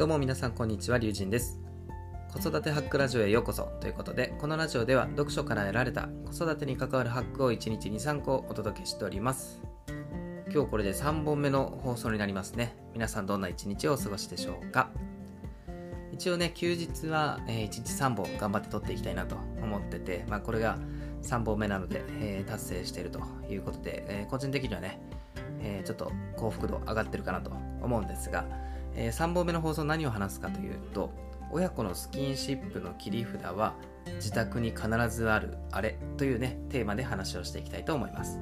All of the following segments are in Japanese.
どうも皆さんこんにちは、りゅうじんです。子育てハックラジオへようこそということで、このラジオでは読書から得られた子育てに関わるハックを1日に3個お届けしております。今日これで3本目の放送になりますね。皆さんどんな一日をお過ごしでしょうか一応ね、休日は、え1日3本頑張って撮っていきたいなと思ってて、まあこれが3本目なので、えー達成しているということで、えー個人的にはね、えちょっと幸福度上がってるかなと思うんですが、え3本目の放送何を話すかというと親子のスキンシップの切り札は自宅に必ずあるあれというねテーマで話をしていきたいと思います。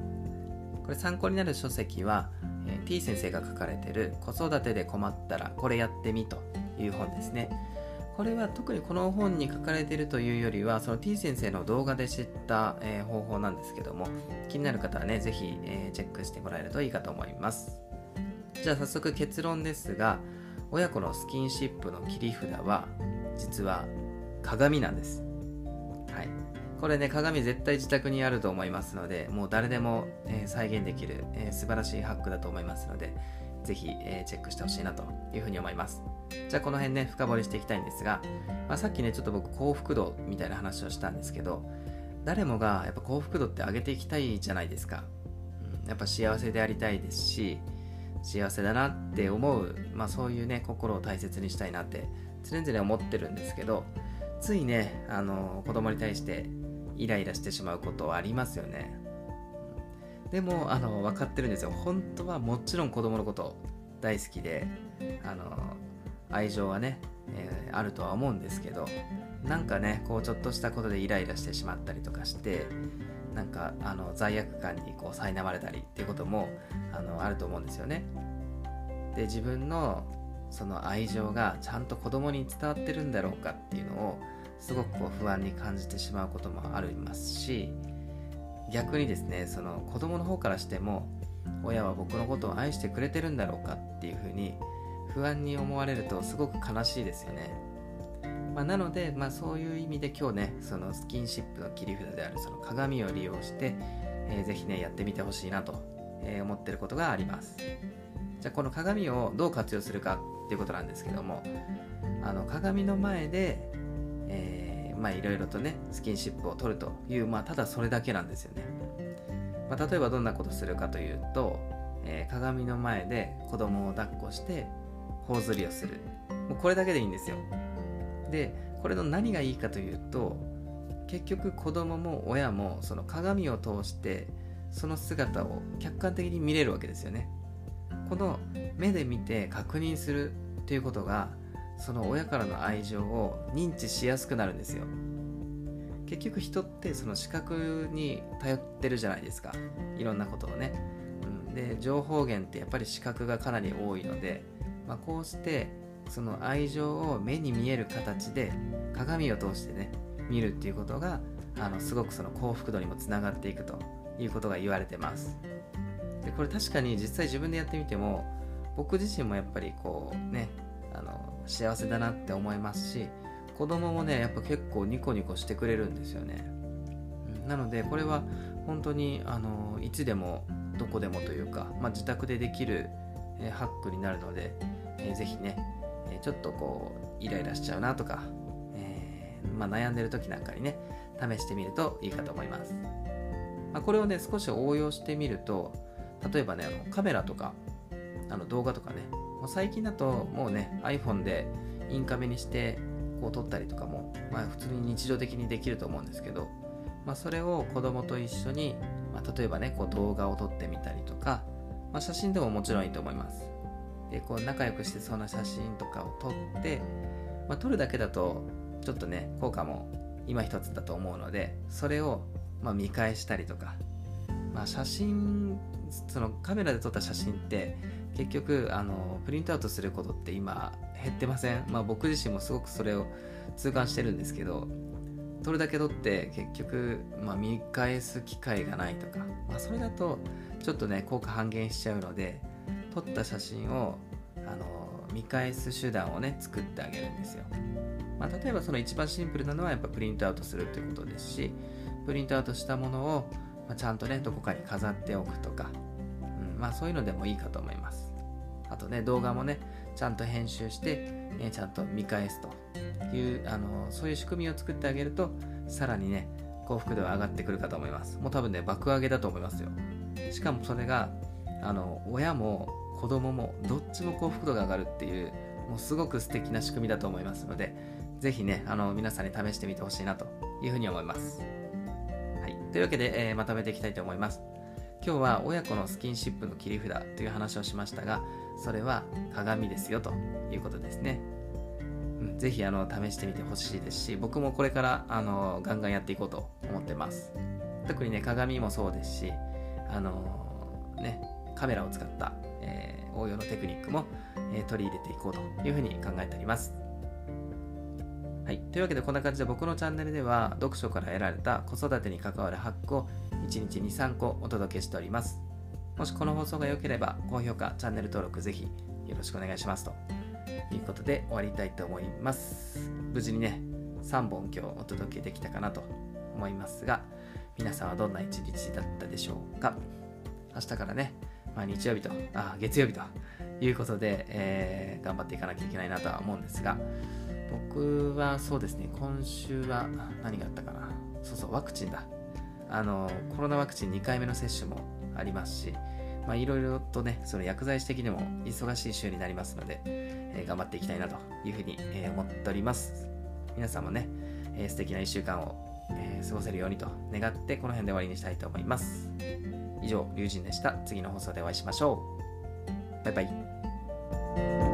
これ参考になる書籍は、えー T 先生が書かれてる子育てで困ったらこれやってみという本ですね。これは特にこの本に書かれているというよりはその T 先生の動画で知った、えー方法なんですけども気になる方はねぜひ、えーチェックしてもらえるといいかと思います。じゃあ早速結論ですが親子のスキンシップの切り札は実は鏡なんです。はい。これね鏡絶対自宅にあると思いますのでもう誰でも、えー再現できる、えー素晴らしいハックだと思いますのでぜひ、えーチェックしてほしいなというふうに思います。じゃあこの辺ね深掘りしていきたいんですが、まあ、さっきねちょっと僕幸福度みたいな話をしたんですけど誰もがやっぱ幸福度って上げていきたいじゃないですか、うん、やっぱ幸せでありたいですし幸せだなって思う、まあ、そういうね心を大切にしたいなって常々思ってるんですけどついねあの子供に対してイライラしてしまうことはありますよね。でもあの分かってるんですよ。本当はもちろん子供のこと大好きであの愛情はね、えーあるとは思うんですけどなんかねこうちょっとしたことでイライラしてしまったりとかしてなんかあの罪悪感にこう苛まれたりっていうこともあのあると思うんですよね。で自分のその愛情がちゃんと子供に伝わってるんだろうかっていうのをすごくこう不安に感じてしまうこともありますし逆にですねその子供の方からしても親は僕のことを愛してくれてるんだろうかっていうふうに不安に思われるとすごく悲しいですよね。まあ、なので、まあ、そういう意味で今日ねそのスキンシップの切り札であるその鏡を利用して、えーぜひねやってみてほしいなと、えー思ってることがあります。じゃあこの鏡をどう活用するかっていうことなんですけどもあの鏡の前で、えーまあいろいろとねスキンシップを取るという、まあ、ただそれだけなんですよね、まあ、例えばどんなことするかというと、えー鏡の前で子供を抱っこして頬ずりをする。もうこれだけでいいんですよ。でこれの何がいいかというと結局子供も親もその鏡を通してその姿を客観的に見れるわけですよね。この目で見て確認するっていうことがその親からの愛情を認知しやすくなるんですよ。結局人ってその視覚に頼ってるじゃないですか。いろんなことをね、うん、で情報源ってやっぱり視覚がかなり多いので、まあ、こうしてその愛情を目に見える形で鏡を通してね見るっていうことがあのすごくその幸福度にもつながっていくということが言われてます。でこれ確かに実際自分でやってみても僕自身もやっぱりこうねあの幸せだなって思いますし子供もねやっぱ結構ニコニコしてくれるんですよね。なのでこれは本当にあのいつでもどこでもというか、まあ、自宅でできる、ハックになるので、えーぜひね、えちょっとこうイライラしちゃうなとか、えーまあ、悩んでる時なんかにね試してみるといいかと思います、まあ、これをね少し応用してみると例えばねカメラとかあの動画とかねもう最近だともうね iPhone でインカメにしてこう撮ったりとかも、まあ、普通に日常的にできると思うんですけど、まあ、それを子供と一緒に、まあ、例えばねこう動画を撮ってみたりとか、まあ、写真でももちろんいいと思います。でこう仲良くしてそうな写真とかを撮って、まあ、撮るだけだとちょっとね効果も今一つだと思うのでそれをまあ見返したりとか、まあ、写真そのカメラで撮った写真って結局あのプリントアウトすることって今減ってません、まあ、僕自身もすごくそれを痛感してるんですけど撮るだけ撮って結局、まあ、見返す機会がないとか、まあ、それだとちょっとね効果半減しちゃうので撮った写真をあの見返す手段をね作ってあげるんですよ、まあ、例えばその一番シンプルなのはやっぱプリントアウトするっていうことですしプリントアウトしたものを、まあ、ちゃんとねどこかに飾っておくとか、うんまあ、そういうのでもいいかと思います。あとね動画もねちゃんと編集して、えちゃんと見返すというあのそういう仕組みを作ってあげるとさらにね幸福度は上がってくるかと思います。もう多分ね爆上げだと思いますよ。しかもそれがあの親も子供もどっちも幸福度が上がるっていうもうすごく素敵な仕組みだと思いますのでぜひねあの皆さんに試してみてほしいなというふうに思います、はい、というわけで、えー、まとめていきたいと思います。今日は親子のスキンシップの切り札という話をしましたがそれは鏡ですよということですね、うん、ぜひあの試してみてほしいですし僕もこれからあのガンガンやっていこうと思ってます。特にね鏡もそうですしあのねカメラを使った、えー、応用のテクニックも、えー、取り入れていこうというふうに考えておりますはい。というわけでこんな感じで僕のチャンネルでは読書から得られた子育てに関わるハックを1日2、3個お届けしております。もしこの放送が良ければ高評価、チャンネル登録ぜひよろしくお願いしますということで終わりたいと思います。無事にね、3本今日お届けできたかなと思いますが、皆さんはどんな一日だったでしょうか明日からね、まあ、日曜日と、あ、月曜日ということで、えー、頑張っていかなきゃいけないなとは思うんですが、僕はそうですね、今週は何があったかな。そうそう、ワクチンだ。あの、コロナワクチン2回目の接種もありますし、まあ、いろいろとね、その薬剤師的にも忙しい週になりますので、えー、頑張っていきたいなというふうに、えー、思っております。皆さんもね、えー、素敵な1週間を、え過ごせるようにと願って、この辺で終わりにしたいと思います。以上、龍神でした。次の放送でお会いしましょう。バイバイ。